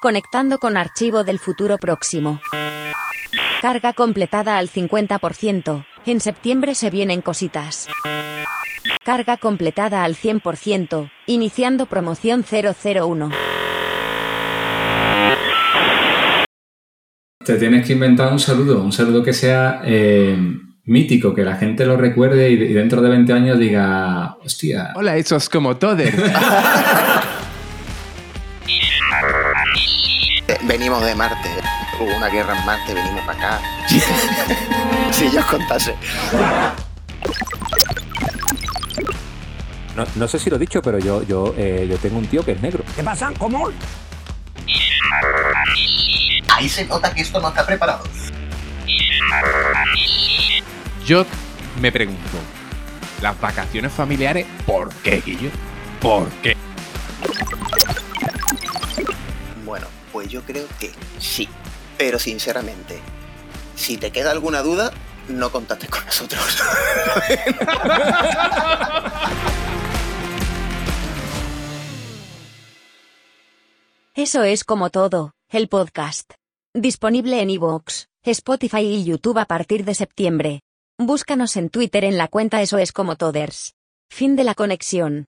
Conectando con archivo del futuro próximo. Carga completada al 50%. En septiembre se vienen cositas. Carga completada al 100%. Iniciando promoción 001. Te tienes que inventar un saludo, un saludo que sea eh, mítico, que la gente lo recuerde y, y dentro de 20 años diga, hostia, Hola, eso es como Toder. Venimos de Marte. Hubo una guerra en Marte, venimos para acá. si yo os contase. No, no sé si lo he dicho, pero yo, yo, eh, yo tengo un tío que es negro. ¿Qué pasa? ¿Cómo? Ahí se nota que esto no está preparado. Yo me pregunto, ¿las vacaciones familiares por qué, Guillo? ¿Por qué? Bueno, pues yo creo que sí. Pero sinceramente, si te queda alguna duda, no contactes con nosotros. Eso es como todo, el podcast. Disponible en iVoox, Spotify y YouTube a partir de septiembre. Búscanos en Twitter en la cuenta Eso es como Toders. Fin de la conexión.